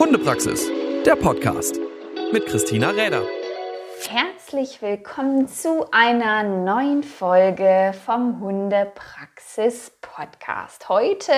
Hundepraxis, der Podcast mit Christina Räder. Herzlich willkommen zu einer neuen Folge vom Hundepraxis Podcast. Heute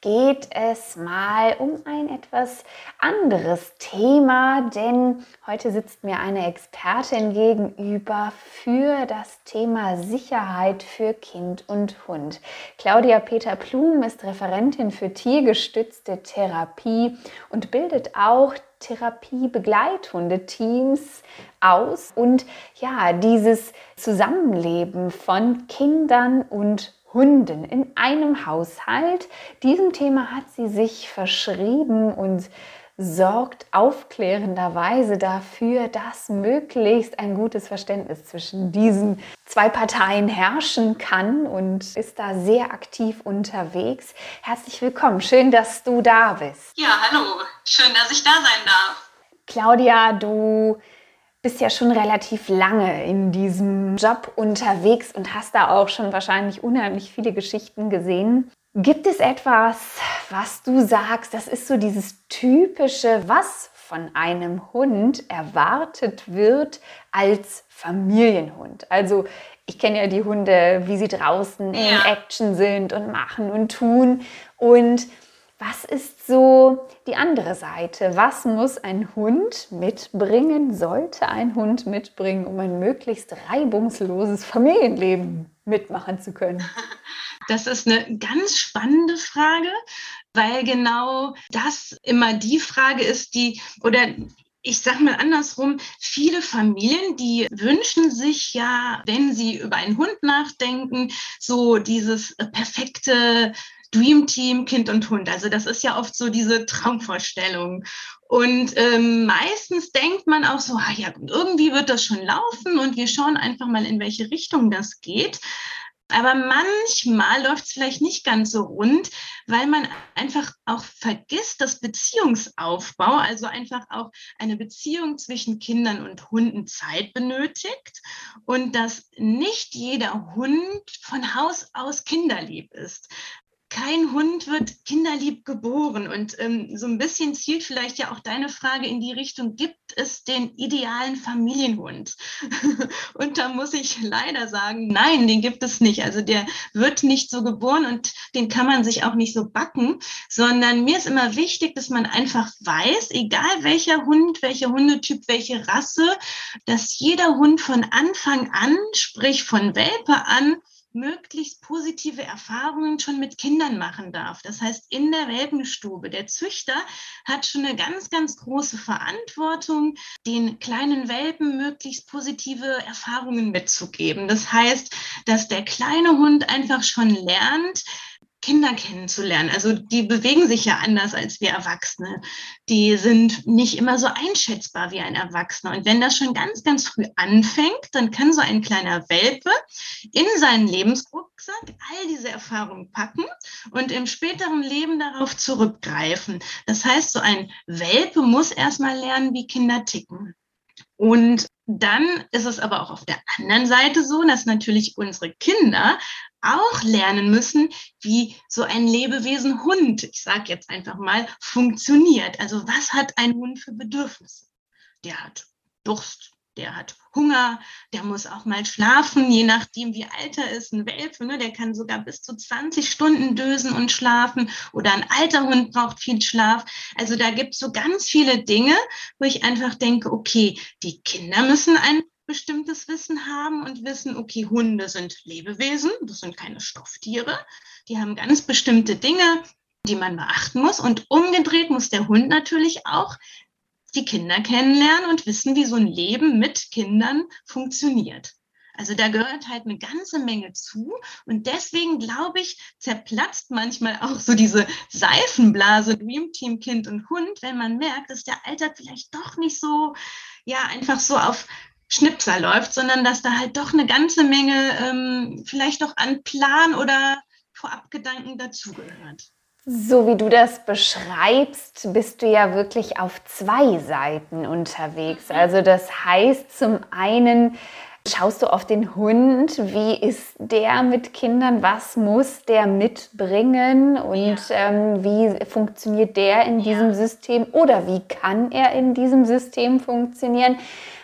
geht es mal um ein etwas anderes Thema, denn heute sitzt mir eine Expertin gegenüber für das Thema Sicherheit für Kind und Hund. Claudia Peter Plum ist Referentin für tiergestützte Therapie und bildet auch Therapie-Begleithundeteams aus und ja, dieses Zusammenleben von Kindern und Hunden in einem Haushalt. Diesem Thema hat sie sich verschrieben und sorgt aufklärenderweise dafür, dass möglichst ein gutes Verständnis zwischen diesen zwei Parteien herrschen kann und ist da sehr aktiv unterwegs. Herzlich willkommen, schön, dass du da bist. Ja, hallo, schön, dass ich da sein darf. Claudia, du bist ja schon relativ lange in diesem Job unterwegs und hast da auch schon wahrscheinlich unheimlich viele Geschichten gesehen. Gibt es etwas, was du sagst, das ist so dieses typische, was von einem Hund erwartet wird als Familienhund? Also ich kenne ja die Hunde, wie sie draußen ja. in Action sind und machen und tun. Und was ist so die andere Seite? Was muss ein Hund mitbringen, sollte ein Hund mitbringen, um ein möglichst reibungsloses Familienleben mitmachen zu können? Das ist eine ganz spannende Frage, weil genau das immer die Frage ist, die oder ich sage mal andersrum, viele Familien, die wünschen sich ja, wenn sie über einen Hund nachdenken, so dieses perfekte Dream Team, Kind und Hund. Also das ist ja oft so diese Traumvorstellung. Und ähm, meistens denkt man auch so, ah, ja, irgendwie wird das schon laufen und wir schauen einfach mal, in welche Richtung das geht. Aber manchmal läuft es vielleicht nicht ganz so rund, weil man einfach auch vergisst, dass Beziehungsaufbau, also einfach auch eine Beziehung zwischen Kindern und Hunden Zeit benötigt und dass nicht jeder Hund von Haus aus kinderlieb ist kein Hund wird kinderlieb geboren. Und ähm, so ein bisschen zielt vielleicht ja auch deine Frage in die Richtung, gibt es den idealen Familienhund? und da muss ich leider sagen, nein, den gibt es nicht. Also der wird nicht so geboren und den kann man sich auch nicht so backen, sondern mir ist immer wichtig, dass man einfach weiß, egal welcher Hund, welcher Hundetyp, welche Rasse, dass jeder Hund von Anfang an, sprich von Welpe an, möglichst positive Erfahrungen schon mit Kindern machen darf. Das heißt, in der Welpenstube. Der Züchter hat schon eine ganz, ganz große Verantwortung, den kleinen Welpen möglichst positive Erfahrungen mitzugeben. Das heißt, dass der kleine Hund einfach schon lernt, Kinder kennenzulernen. Also die bewegen sich ja anders als wir Erwachsene. Die sind nicht immer so einschätzbar wie ein Erwachsener. Und wenn das schon ganz, ganz früh anfängt, dann kann so ein kleiner Welpe in seinen Lebensrucksack all diese Erfahrungen packen und im späteren Leben darauf zurückgreifen. Das heißt, so ein Welpe muss erstmal lernen, wie Kinder ticken. Und dann ist es aber auch auf der anderen Seite so, dass natürlich unsere Kinder auch lernen müssen, wie so ein Lebewesen Hund, ich sage jetzt einfach mal, funktioniert. Also was hat ein Hund für Bedürfnisse? Der hat Durst, der hat Hunger, der muss auch mal schlafen, je nachdem, wie alt er ist. Ein Welpe, ne, der kann sogar bis zu 20 Stunden dösen und schlafen. Oder ein alter Hund braucht viel Schlaf. Also da gibt es so ganz viele Dinge, wo ich einfach denke, okay, die Kinder müssen ein bestimmtes Wissen haben und wissen, okay, Hunde sind Lebewesen, das sind keine Stofftiere. Die haben ganz bestimmte Dinge, die man beachten muss. Und umgedreht muss der Hund natürlich auch die Kinder kennenlernen und wissen, wie so ein Leben mit Kindern funktioniert. Also da gehört halt eine ganze Menge zu. Und deswegen, glaube ich, zerplatzt manchmal auch so diese Seifenblase Dream Team Kind und Hund, wenn man merkt, dass der Alltag vielleicht doch nicht so, ja, einfach so auf Schnipsel läuft, sondern dass da halt doch eine ganze Menge ähm, vielleicht auch an Plan oder Vorabgedanken dazugehört. So wie du das beschreibst, bist du ja wirklich auf zwei Seiten unterwegs. Mhm. Also das heißt zum einen Schaust du auf den Hund? Wie ist der mit Kindern? Was muss der mitbringen? Und ja. ähm, wie funktioniert der in diesem ja. System? Oder wie kann er in diesem System funktionieren?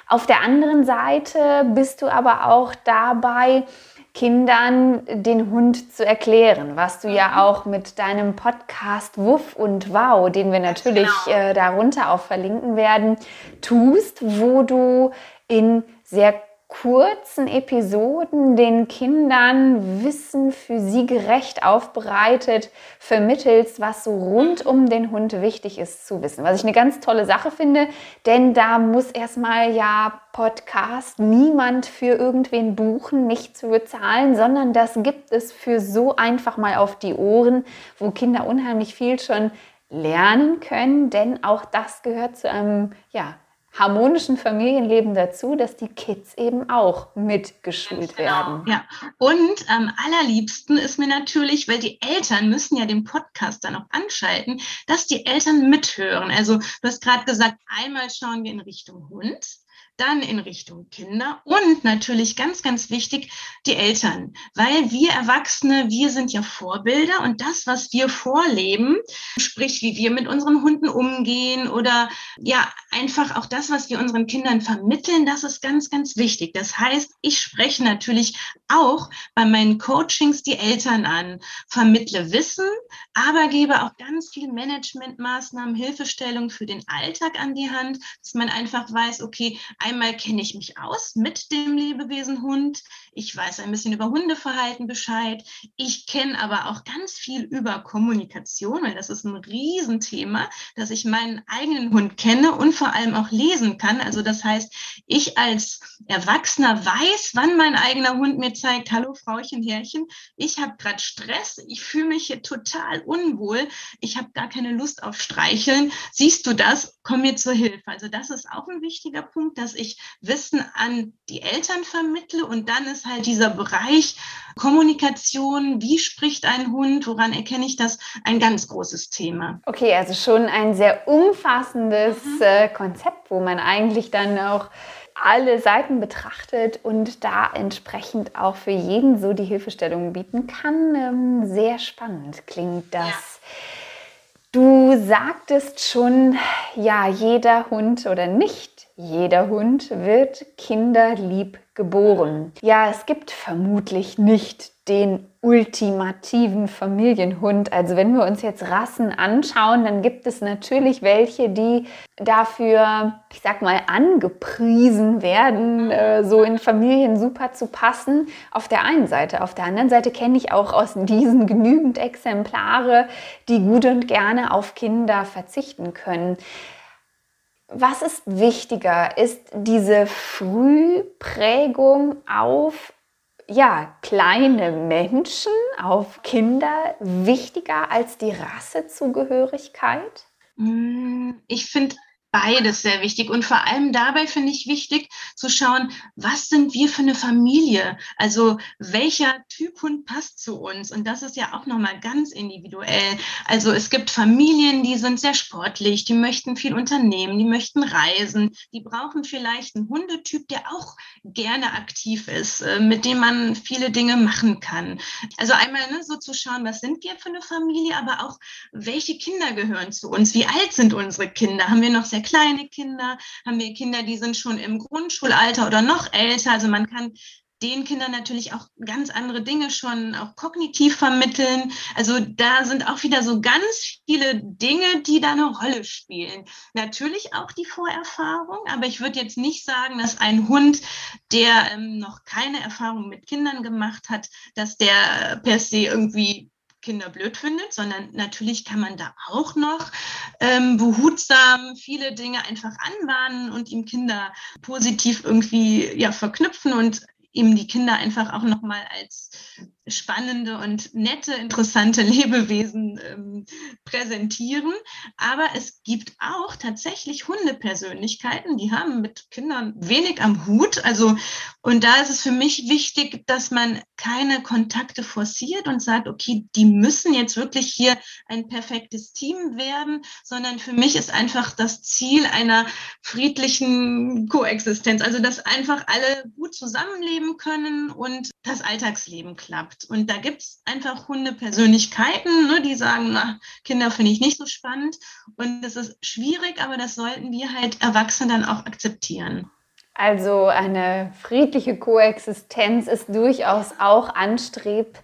Auf der anderen Seite bist du aber auch dabei, Kindern den Hund zu erklären, was du ja mhm. auch mit deinem Podcast Wuff und Wow, den wir natürlich genau. äh, darunter auch verlinken werden, tust, wo du in sehr kurzen Episoden den Kindern Wissen für sie gerecht aufbereitet vermittelst, was so rund um den Hund wichtig ist zu wissen. Was ich eine ganz tolle Sache finde, denn da muss erstmal ja Podcast niemand für irgendwen buchen, nicht zu bezahlen, sondern das gibt es für so einfach mal auf die Ohren, wo Kinder unheimlich viel schon lernen können, denn auch das gehört zu einem ja, harmonischen Familienleben dazu, dass die Kids eben auch mitgeschult genau. werden. Ja, und am allerliebsten ist mir natürlich, weil die Eltern müssen ja den Podcast dann auch anschalten, dass die Eltern mithören. Also du hast gerade gesagt, einmal schauen wir in Richtung Hund dann in Richtung Kinder und natürlich ganz, ganz wichtig, die Eltern. Weil wir Erwachsene, wir sind ja Vorbilder und das, was wir vorleben, sprich, wie wir mit unseren Hunden umgehen oder ja, einfach auch das, was wir unseren Kindern vermitteln, das ist ganz, ganz wichtig. Das heißt, ich spreche natürlich auch bei meinen Coachings die Eltern an, vermittle Wissen, aber gebe auch ganz viel Managementmaßnahmen, Hilfestellung für den Alltag an die Hand, dass man einfach weiß, okay, Einmal kenne ich mich aus mit dem Lebewesen Hund. Ich weiß ein bisschen über Hundeverhalten Bescheid. Ich kenne aber auch ganz viel über Kommunikation, weil das ist ein Riesenthema, dass ich meinen eigenen Hund kenne und vor allem auch lesen kann. Also das heißt, ich als Erwachsener weiß, wann mein eigener Hund mir zeigt, hallo Frauchen, Herrchen, ich habe gerade Stress, ich fühle mich hier total unwohl, ich habe gar keine Lust auf Streicheln. Siehst du das? Komm mir zur Hilfe. Also das ist auch ein wichtiger Punkt, dass dass ich Wissen an die Eltern vermittle und dann ist halt dieser Bereich Kommunikation, wie spricht ein Hund, woran erkenne ich das, ein ganz großes Thema. Okay, also schon ein sehr umfassendes mhm. äh, Konzept, wo man eigentlich dann auch alle Seiten betrachtet und da entsprechend auch für jeden so die Hilfestellung bieten kann. Ähm, sehr spannend klingt das. Ja. Du sagtest schon, ja, jeder Hund oder nicht jeder Hund wird kinderlieb geboren. Ja, es gibt vermutlich nicht den ultimativen Familienhund. Also wenn wir uns jetzt Rassen anschauen, dann gibt es natürlich welche, die dafür, ich sag mal, angepriesen werden, äh, so in Familien super zu passen. Auf der einen Seite. Auf der anderen Seite kenne ich auch aus diesen genügend Exemplare, die gut und gerne auf Kinder verzichten können. Was ist wichtiger? Ist diese Frühprägung auf ja, kleine Menschen, auf Kinder wichtiger als die Rassezugehörigkeit? Hm, ich finde beides sehr wichtig. Und vor allem dabei finde ich wichtig zu schauen, was sind wir für eine Familie? Also welcher Typ Hund passt zu uns? Und das ist ja auch nochmal ganz individuell. Also es gibt Familien, die sind sehr sportlich, die möchten viel unternehmen, die möchten reisen, die brauchen vielleicht einen Hundetyp, der auch gerne aktiv ist, äh, mit dem man viele Dinge machen kann. Also einmal ne, so zu schauen, was sind wir für eine Familie, aber auch welche Kinder gehören zu uns? Wie alt sind unsere Kinder? Haben wir noch sehr kleine Kinder, haben wir Kinder, die sind schon im Grundschulalter oder noch älter. Also man kann den Kindern natürlich auch ganz andere Dinge schon auch kognitiv vermitteln. Also da sind auch wieder so ganz viele Dinge, die da eine Rolle spielen. Natürlich auch die Vorerfahrung, aber ich würde jetzt nicht sagen, dass ein Hund, der ähm, noch keine Erfahrung mit Kindern gemacht hat, dass der per se irgendwie Kinder blöd findet, sondern natürlich kann man da auch noch ähm, behutsam viele Dinge einfach anwarnen und ihm Kinder positiv irgendwie ja verknüpfen und ihm die Kinder einfach auch nochmal als spannende und nette, interessante Lebewesen ähm, präsentieren. Aber es gibt auch tatsächlich Hundepersönlichkeiten, die haben mit Kindern wenig am Hut. Also, und da ist es für mich wichtig, dass man keine Kontakte forciert und sagt, okay, die müssen jetzt wirklich hier ein perfektes Team werden, sondern für mich ist einfach das Ziel einer friedlichen Koexistenz. Also, dass einfach alle gut zusammenleben können und das Alltagsleben klappt. Und da gibt es einfach Hundepersönlichkeiten, ne, die sagen, na, Kinder finde ich nicht so spannend. Und das ist schwierig, aber das sollten wir halt Erwachsene dann auch akzeptieren. Also eine friedliche Koexistenz ist durchaus auch anstrebbar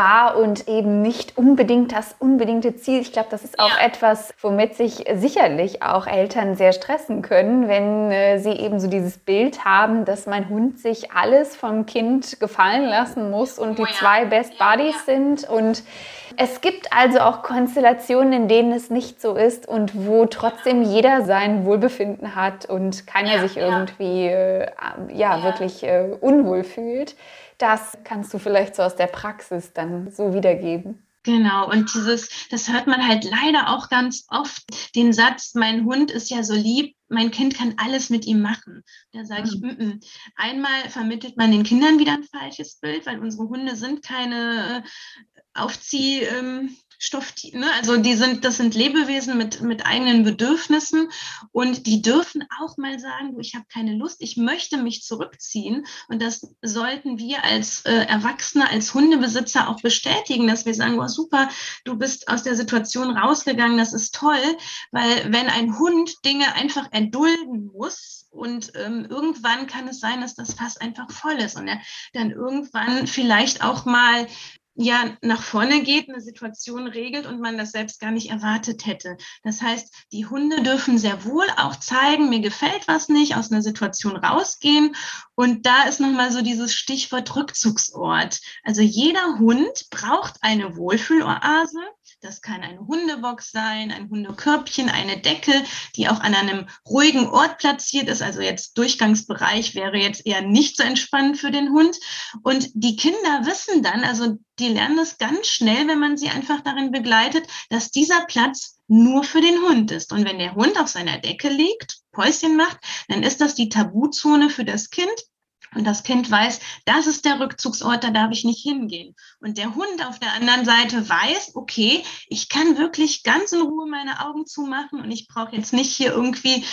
machbar und eben nicht unbedingt das unbedingte Ziel. Ich glaube, das ist auch ja. etwas, womit sich sicherlich auch Eltern sehr stressen können, wenn äh, sie eben so dieses Bild haben, dass mein Hund sich alles vom Kind gefallen lassen muss und oh, die ja. zwei Best Buddies ja, sind und es gibt also auch Konstellationen, in denen es nicht so ist und wo trotzdem jeder sein Wohlbefinden hat und keiner sich irgendwie äh, ja, wirklich äh, unwohl fühlt. Das kannst du vielleicht so aus der Praxis dann so wiedergeben. Genau, und dieses, das hört man halt leider auch ganz oft, den Satz, mein Hund ist ja so lieb, mein Kind kann alles mit ihm machen. Da sage ich, m -m. einmal vermittelt man den Kindern wieder ein falsches Bild, weil unsere Hunde sind keine äh, Aufzieh. Ähm, Stofftiere, ne? also die sind, das sind Lebewesen mit, mit eigenen Bedürfnissen und die dürfen auch mal sagen, du, ich habe keine Lust, ich möchte mich zurückziehen und das sollten wir als äh, Erwachsene, als Hundebesitzer auch bestätigen, dass wir sagen, oh, super, du bist aus der Situation rausgegangen, das ist toll, weil wenn ein Hund Dinge einfach erdulden muss, und ähm, irgendwann kann es sein, dass das Fass einfach voll ist und er dann irgendwann vielleicht auch mal ja nach vorne geht, eine Situation regelt und man das selbst gar nicht erwartet hätte. Das heißt, die Hunde dürfen sehr wohl auch zeigen, mir gefällt was nicht, aus einer Situation rausgehen. Und da ist nochmal so dieses Stichwort Rückzugsort. Also jeder Hund braucht eine Wohlfühloase. Das kann eine Hundebox sein, ein Hundekörbchen, eine Decke, die auch an einem ruhigen Ort platziert ist. Also jetzt Durchgangsbereich wäre jetzt eher nicht so entspannend für den Hund. Und die Kinder wissen dann, also die lernen es ganz schnell, wenn man sie einfach darin begleitet, dass dieser Platz nur für den Hund ist. Und wenn der Hund auf seiner Decke liegt, Päuschen macht, dann ist das die Tabuzone für das Kind. Und das Kind weiß, das ist der Rückzugsort, da darf ich nicht hingehen. Und der Hund auf der anderen Seite weiß, okay, ich kann wirklich ganz in Ruhe meine Augen zumachen und ich brauche jetzt nicht hier irgendwie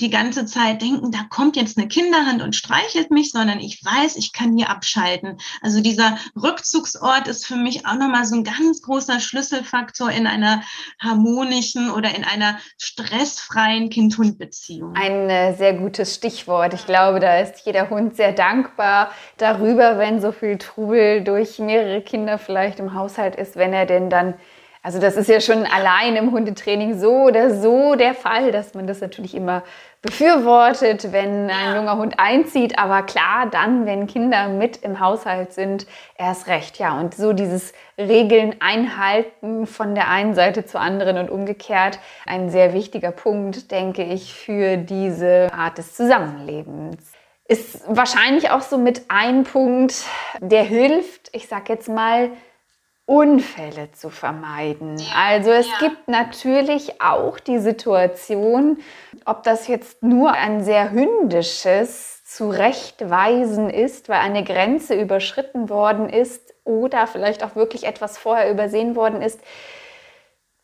die ganze Zeit denken, da kommt jetzt eine Kinderhand und streichelt mich, sondern ich weiß, ich kann hier abschalten. Also dieser Rückzugsort ist für mich auch nochmal so ein ganz großer Schlüsselfaktor in einer harmonischen oder in einer stressfreien Kind-Hund-Beziehung. Ein äh, sehr gutes Stichwort. Ich glaube, da ist jeder Hund sehr dankbar darüber, wenn so viel Trubel durch mehrere Kinder vielleicht im Haushalt ist, wenn er denn dann also das ist ja schon allein im Hundetraining so oder so der Fall, dass man das natürlich immer befürwortet, wenn ein junger Hund einzieht. Aber klar, dann, wenn Kinder mit im Haushalt sind, erst recht. Ja, und so dieses Regeln einhalten von der einen Seite zur anderen und umgekehrt, ein sehr wichtiger Punkt, denke ich, für diese Art des Zusammenlebens ist wahrscheinlich auch so mit ein Punkt, der hilft, ich sag jetzt mal, Unfälle zu vermeiden. Also es ja. gibt natürlich auch die Situation, ob das jetzt nur ein sehr hündisches Zurechtweisen ist, weil eine Grenze überschritten worden ist oder vielleicht auch wirklich etwas vorher übersehen worden ist.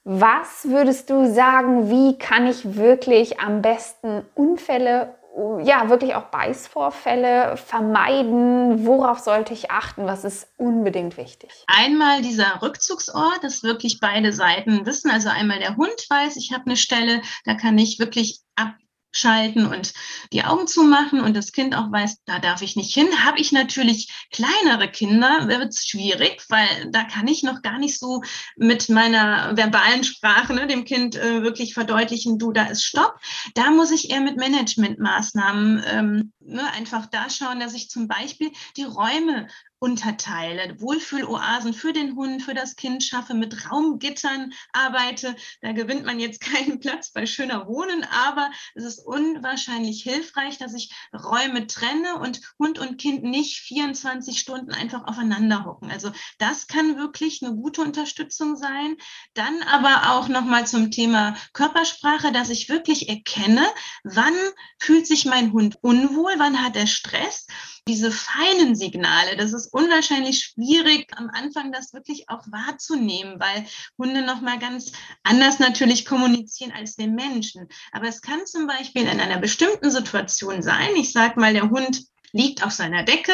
Was würdest du sagen, wie kann ich wirklich am besten Unfälle ja, wirklich auch Beißvorfälle vermeiden? Worauf sollte ich achten? Was ist unbedingt wichtig? Einmal dieser Rückzugsort, dass wirklich beide Seiten wissen. Also einmal der Hund weiß, ich habe eine Stelle, da kann ich wirklich ab schalten und die Augen zumachen und das Kind auch weiß, da darf ich nicht hin. Habe ich natürlich kleinere Kinder, wird es schwierig, weil da kann ich noch gar nicht so mit meiner verbalen Sprache ne, dem Kind äh, wirklich verdeutlichen, du, da ist Stopp. Da muss ich eher mit Managementmaßnahmen ähm, ne, einfach da schauen, dass ich zum Beispiel die Räume unterteile. Wohlfühloasen für den Hund, für das Kind schaffe, mit Raumgittern arbeite. Da gewinnt man jetzt keinen Platz bei schöner Wohnen, aber es ist unwahrscheinlich hilfreich, dass ich Räume trenne und Hund und Kind nicht 24 Stunden einfach aufeinander hocken. Also das kann wirklich eine gute Unterstützung sein. Dann aber auch nochmal zum Thema Körpersprache, dass ich wirklich erkenne, wann fühlt sich mein Hund unwohl, wann hat er Stress diese feinen Signale, das ist unwahrscheinlich schwierig am Anfang das wirklich auch wahrzunehmen, weil Hunde noch mal ganz anders natürlich kommunizieren als wir Menschen. Aber es kann zum Beispiel in einer bestimmten Situation sein, ich sage mal, der Hund liegt auf seiner Decke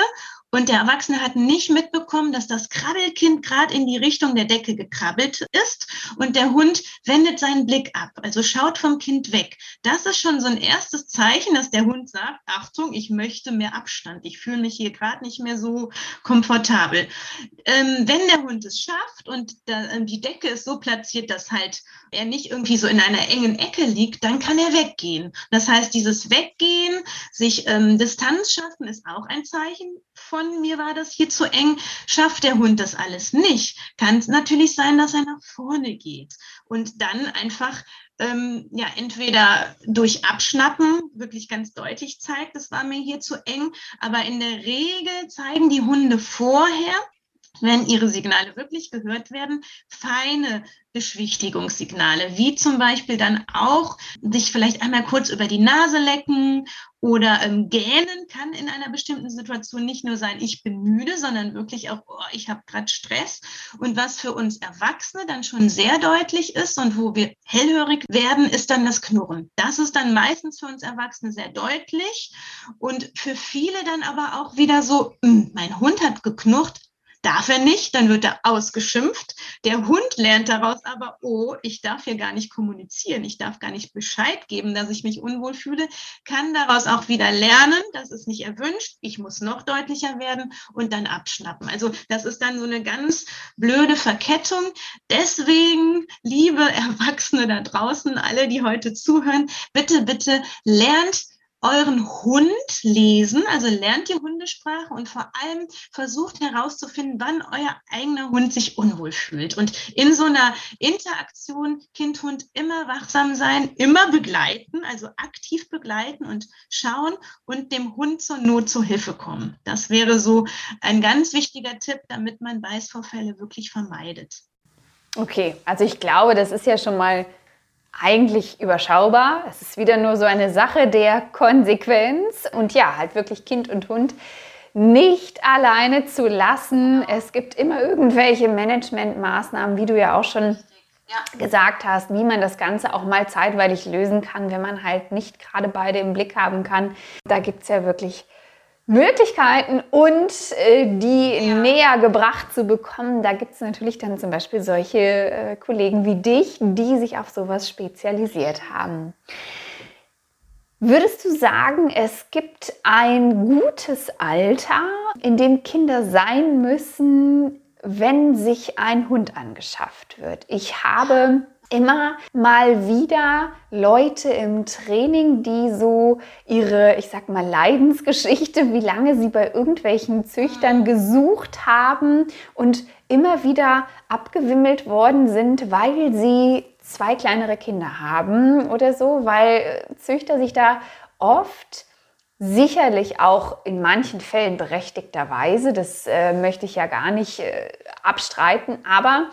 und der Erwachsene hat nicht mitbekommen, dass das Krabbelkind gerade in die Richtung der Decke gekrabbelt ist und der Hund wendet seinen Blick ab, also schaut vom Kind weg. Das ist schon so ein erstes Zeichen, dass der Hund sagt, Achtung, ich möchte mehr Abstand. Ich fühle mich hier gerade nicht mehr so komfortabel. Ähm, wenn der Hund es schafft und da, äh, die Decke ist so platziert, dass halt er nicht irgendwie so in einer engen Ecke liegt, dann kann er weggehen. Das heißt, dieses Weggehen, sich ähm, Distanz schaffen, ist auch ein Zeichen von mir war das hier zu eng. Schafft der Hund das alles nicht, kann es natürlich sein, dass er nach vorne geht. Und dann einfach ähm, ja entweder durch Abschnappen wirklich ganz deutlich zeigt, das war mir hier zu eng, aber in der Regel zeigen die Hunde vorher, wenn ihre Signale wirklich gehört werden, feine Beschwichtigungssignale, wie zum Beispiel dann auch sich vielleicht einmal kurz über die Nase lecken oder ähm, gähnen kann in einer bestimmten Situation nicht nur sein, ich bin müde, sondern wirklich auch, oh, ich habe gerade Stress. Und was für uns Erwachsene dann schon sehr deutlich ist und wo wir hellhörig werden, ist dann das Knurren. Das ist dann meistens für uns Erwachsene sehr deutlich und für viele dann aber auch wieder so, hm, mein Hund hat geknurrt, Darf er nicht, dann wird er ausgeschimpft. Der Hund lernt daraus aber, oh, ich darf hier gar nicht kommunizieren, ich darf gar nicht Bescheid geben, dass ich mich unwohl fühle, kann daraus auch wieder lernen, das ist nicht erwünscht, ich muss noch deutlicher werden und dann abschnappen. Also das ist dann so eine ganz blöde Verkettung. Deswegen, liebe Erwachsene da draußen, alle, die heute zuhören, bitte, bitte lernt euren Hund lesen, also lernt die Hundesprache und vor allem versucht herauszufinden, wann euer eigener Hund sich unwohl fühlt. Und in so einer Interaktion Kind-Hund immer wachsam sein, immer begleiten, also aktiv begleiten und schauen und dem Hund zur Not zur Hilfe kommen. Das wäre so ein ganz wichtiger Tipp, damit man Beißvorfälle wirklich vermeidet. Okay, also ich glaube, das ist ja schon mal eigentlich überschaubar. Es ist wieder nur so eine Sache der Konsequenz und ja, halt wirklich Kind und Hund nicht alleine zu lassen. Es gibt immer irgendwelche Managementmaßnahmen, wie du ja auch schon ja. gesagt hast, wie man das Ganze auch mal zeitweilig lösen kann, wenn man halt nicht gerade beide im Blick haben kann. Da gibt es ja wirklich Möglichkeiten und äh, die ja. näher gebracht zu bekommen. Da gibt es natürlich dann zum Beispiel solche äh, Kollegen wie dich, die sich auf sowas spezialisiert haben. Würdest du sagen, es gibt ein gutes Alter, in dem Kinder sein müssen, wenn sich ein Hund angeschafft wird? Ich habe immer mal wieder Leute im Training, die so ihre, ich sag mal, Leidensgeschichte, wie lange sie bei irgendwelchen Züchtern gesucht haben und immer wieder abgewimmelt worden sind, weil sie zwei kleinere Kinder haben oder so, weil Züchter sich da oft sicherlich auch in manchen Fällen berechtigterweise, das äh, möchte ich ja gar nicht äh, abstreiten, aber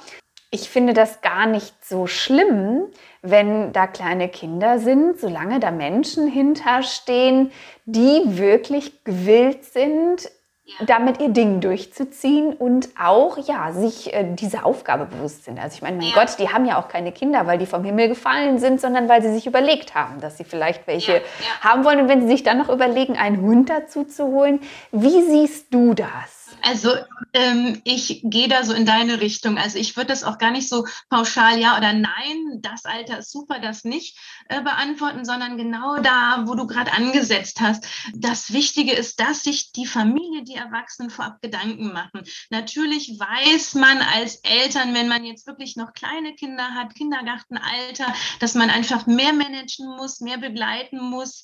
ich finde das gar nicht so schlimm, wenn da kleine Kinder sind, solange da Menschen hinterstehen, die wirklich gewillt sind, ja. damit ihr Ding durchzuziehen und auch ja sich äh, diese Aufgabe bewusst sind. Also ich meine, mein ja. Gott, die haben ja auch keine Kinder, weil die vom Himmel gefallen sind, sondern weil sie sich überlegt haben, dass sie vielleicht welche ja. haben wollen. Und wenn sie sich dann noch überlegen, einen Hund dazu zu holen, wie siehst du das? Also ähm, ich gehe da so in deine Richtung. Also ich würde das auch gar nicht so pauschal ja oder nein, das Alter ist super, das nicht äh, beantworten, sondern genau da, wo du gerade angesetzt hast. Das Wichtige ist, dass sich die Familie, die Erwachsenen vorab Gedanken machen. Natürlich weiß man als Eltern, wenn man jetzt wirklich noch kleine Kinder hat, Kindergartenalter, dass man einfach mehr managen muss, mehr begleiten muss,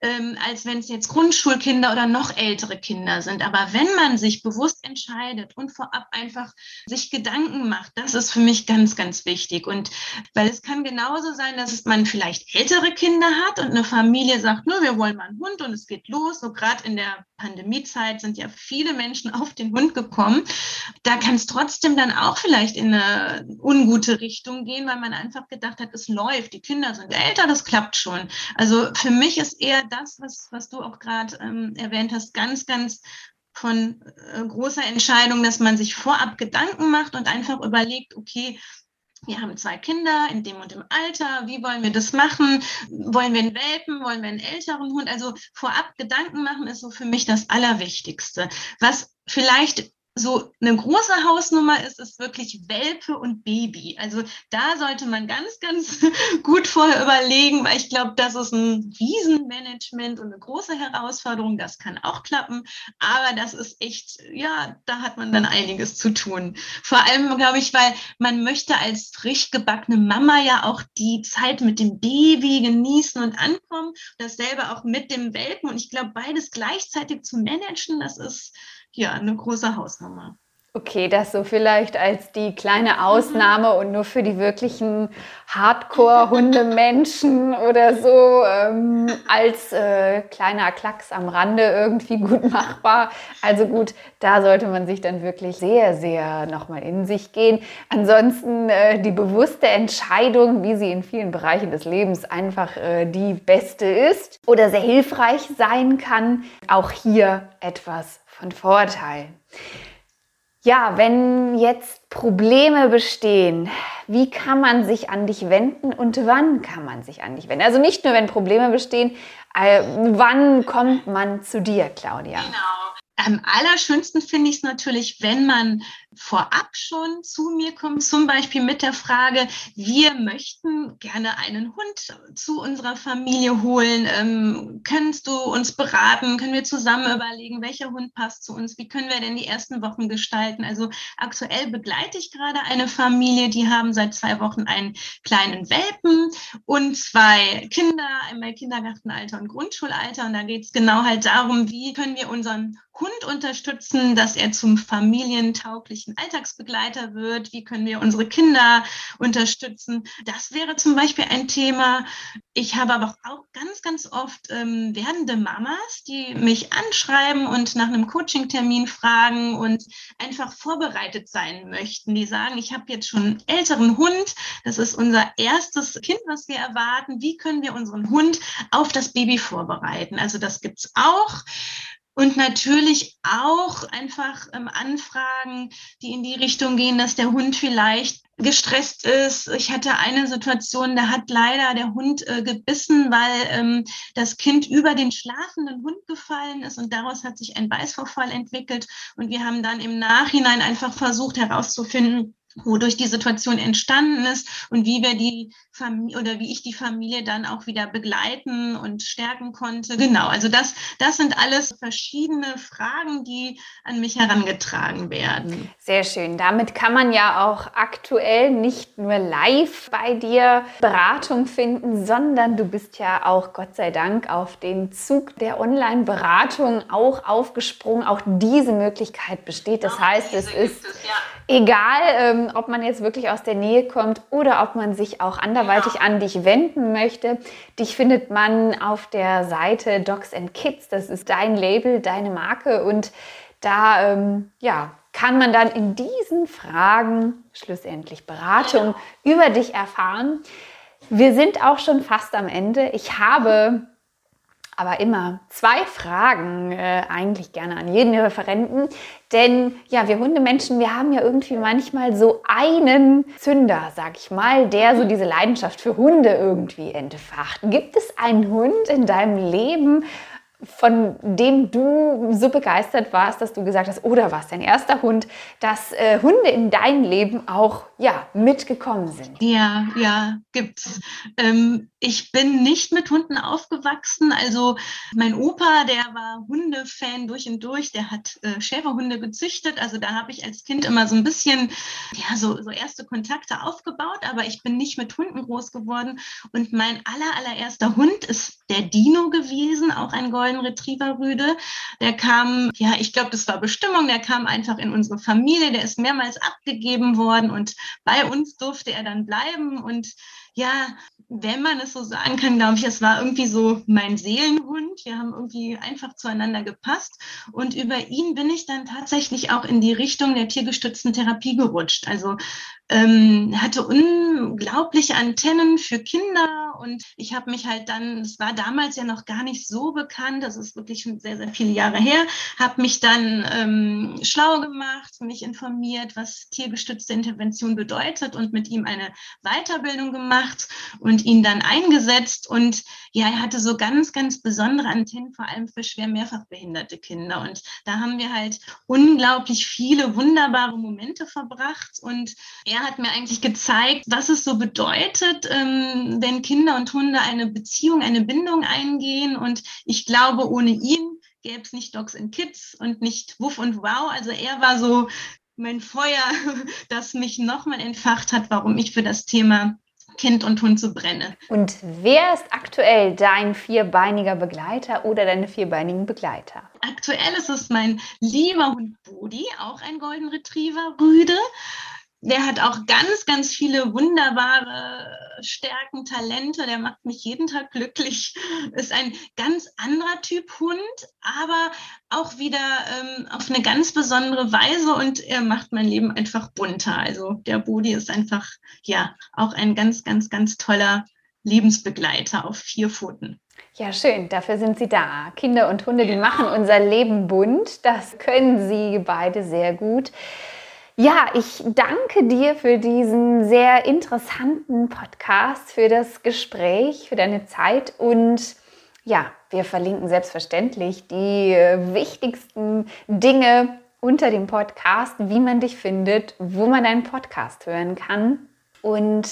ähm, als wenn es jetzt Grundschulkinder oder noch ältere Kinder sind. Aber wenn man sich bewusst bewusst entscheidet und vorab einfach sich Gedanken macht, das ist für mich ganz, ganz wichtig. Und weil es kann genauso sein, dass man vielleicht ältere Kinder hat und eine Familie sagt, nur wir wollen mal einen Hund und es geht los. So gerade in der Pandemiezeit sind ja viele Menschen auf den Hund gekommen. Da kann es trotzdem dann auch vielleicht in eine ungute Richtung gehen, weil man einfach gedacht hat, es läuft, die Kinder sind älter, das klappt schon. Also für mich ist eher das, was, was du auch gerade ähm, erwähnt hast, ganz, ganz von äh, großer Entscheidung, dass man sich vorab Gedanken macht und einfach überlegt, okay, wir haben zwei Kinder in dem und dem Alter, wie wollen wir das machen? Wollen wir einen Welpen, wollen wir einen älteren Hund? Also vorab Gedanken machen ist so für mich das Allerwichtigste. Was vielleicht so eine große Hausnummer ist, ist wirklich Welpe und Baby. Also da sollte man ganz, ganz gut vorher überlegen, weil ich glaube, das ist ein Riesenmanagement und eine große Herausforderung. Das kann auch klappen, aber das ist echt, ja, da hat man dann einiges zu tun. Vor allem, glaube ich, weil man möchte als frisch gebackene Mama ja auch die Zeit mit dem Baby genießen und ankommen. Dasselbe auch mit dem Welpen. Und ich glaube, beides gleichzeitig zu managen, das ist ja, eine große Hausnummer. Okay, das so vielleicht als die kleine Ausnahme und nur für die wirklichen Hardcore-Hundemenschen oder so ähm, als äh, kleiner Klacks am Rande irgendwie gut machbar. Also gut, da sollte man sich dann wirklich sehr, sehr nochmal in sich gehen. Ansonsten äh, die bewusste Entscheidung, wie sie in vielen Bereichen des Lebens einfach äh, die beste ist oder sehr hilfreich sein kann, auch hier etwas von Vorteil. Ja, wenn jetzt Probleme bestehen, wie kann man sich an dich wenden und wann kann man sich an dich wenden? Also nicht nur, wenn Probleme bestehen, äh, wann kommt man zu dir, Claudia? Genau. Am allerschönsten finde ich es natürlich, wenn man vorab schon zu mir kommt, zum Beispiel mit der Frage, wir möchten gerne einen Hund zu unserer Familie holen. Ähm, könntest du uns beraten? Können wir zusammen überlegen, welcher Hund passt zu uns? Wie können wir denn die ersten Wochen gestalten? Also aktuell begleite ich gerade eine Familie, die haben seit zwei Wochen einen kleinen Welpen und zwei Kinder, einmal Kindergartenalter und Grundschulalter. Und da geht es genau halt darum, wie können wir unseren Hund unterstützen, dass er zum familientauglichen Alltagsbegleiter wird? Wie können wir unsere Kinder unterstützen? Das wäre zum Beispiel ein Thema. Ich habe aber auch ganz, ganz oft ähm, werdende Mamas, die mich anschreiben und nach einem Coaching-Termin fragen und einfach vorbereitet sein möchten. Die sagen, ich habe jetzt schon einen älteren Hund. Das ist unser erstes Kind, was wir erwarten. Wie können wir unseren Hund auf das Baby vorbereiten? Also das gibt es auch. Und natürlich auch einfach ähm, Anfragen, die in die Richtung gehen, dass der Hund vielleicht gestresst ist. Ich hatte eine Situation, da hat leider der Hund äh, gebissen, weil ähm, das Kind über den schlafenden Hund gefallen ist und daraus hat sich ein Beißvorfall entwickelt. Und wir haben dann im Nachhinein einfach versucht herauszufinden, wodurch die Situation entstanden ist und wie wir die Familie oder wie ich die Familie dann auch wieder begleiten und stärken konnte. Genau, also das, das sind alles verschiedene Fragen, die an mich herangetragen werden. Sehr schön. Damit kann man ja auch aktuell nicht nur live bei dir Beratung finden, sondern du bist ja auch, Gott sei Dank, auf den Zug der Online-Beratung auch aufgesprungen. Auch diese Möglichkeit besteht. Das auch heißt, es ist es, ja. Egal, ähm, ob man jetzt wirklich aus der Nähe kommt oder ob man sich auch anderweitig an dich wenden möchte. Dich findet man auf der Seite Dogs and Kids. Das ist dein Label, deine Marke. Und da ähm, ja, kann man dann in diesen Fragen schlussendlich Beratung über dich erfahren. Wir sind auch schon fast am Ende. Ich habe aber immer zwei Fragen äh, eigentlich gerne an jeden Referenten. Denn ja, wir Hundemenschen, wir haben ja irgendwie manchmal so einen Zünder, sag ich mal, der so diese Leidenschaft für Hunde irgendwie entfacht. Gibt es einen Hund in deinem Leben, von dem du so begeistert warst, dass du gesagt hast, oder was dein erster Hund, dass äh, Hunde in dein Leben auch ja mitgekommen sind? Ja, ja, gibt's. Ähm, ich bin nicht mit Hunden aufgewachsen. Also mein Opa, der war Hundefan durch und durch. Der hat äh, Schäferhunde gezüchtet. Also da habe ich als Kind immer so ein bisschen ja so, so erste Kontakte aufgebaut. Aber ich bin nicht mit Hunden groß geworden. Und mein aller allererster Hund ist der Dino gewesen, auch ein Golden Retriever Rüde. Der kam, ja, ich glaube, das war Bestimmung, der kam einfach in unsere Familie, der ist mehrmals abgegeben worden und bei uns durfte er dann bleiben und ja, wenn man es so sagen kann, glaube ich, es war irgendwie so mein Seelenhund. Wir haben irgendwie einfach zueinander gepasst. Und über ihn bin ich dann tatsächlich auch in die Richtung der tiergestützten Therapie gerutscht. Also ähm, hatte unglaubliche Antennen für Kinder und ich habe mich halt dann, es war damals ja noch gar nicht so bekannt, das ist wirklich schon sehr, sehr viele Jahre her, habe mich dann ähm, schlau gemacht, mich informiert, was tiergestützte Intervention bedeutet und mit ihm eine Weiterbildung gemacht und ihn dann eingesetzt. Und ja, er hatte so ganz, ganz besondere Antennen, vor allem für schwer mehrfach behinderte Kinder. Und da haben wir halt unglaublich viele wunderbare Momente verbracht. Und er hat mir eigentlich gezeigt, was es so bedeutet, ähm, wenn Kinder und Hunde eine Beziehung, eine Bindung eingehen. Und ich glaube, ohne ihn gäbe es nicht Dogs and Kids und nicht Wuff und Wow. Also er war so mein Feuer, das mich nochmal entfacht hat, warum ich für das Thema Kind und Hund zu brenne. Und wer ist aktuell dein vierbeiniger Begleiter oder deine vierbeinigen Begleiter? Aktuell ist es mein lieber Hund Bodi, auch ein Golden Retriever Rüde der hat auch ganz, ganz viele wunderbare Stärken, Talente. Der macht mich jeden Tag glücklich. Ist ein ganz anderer Typ Hund, aber auch wieder ähm, auf eine ganz besondere Weise und er macht mein Leben einfach bunter. Also der Bodi ist einfach, ja, auch ein ganz, ganz, ganz toller Lebensbegleiter auf vier Pfoten. Ja, schön. Dafür sind Sie da. Kinder und Hunde, die machen unser Leben bunt. Das können Sie beide sehr gut. Ja, ich danke dir für diesen sehr interessanten Podcast, für das Gespräch, für deine Zeit und ja, wir verlinken selbstverständlich die äh, wichtigsten Dinge unter dem Podcast, wie man dich findet, wo man deinen Podcast hören kann und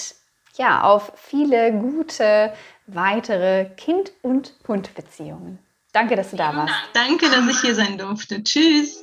ja, auf viele gute weitere Kind- und Hundbeziehungen. Danke, dass du da warst. Danke, dass ich hier sein durfte. Tschüss.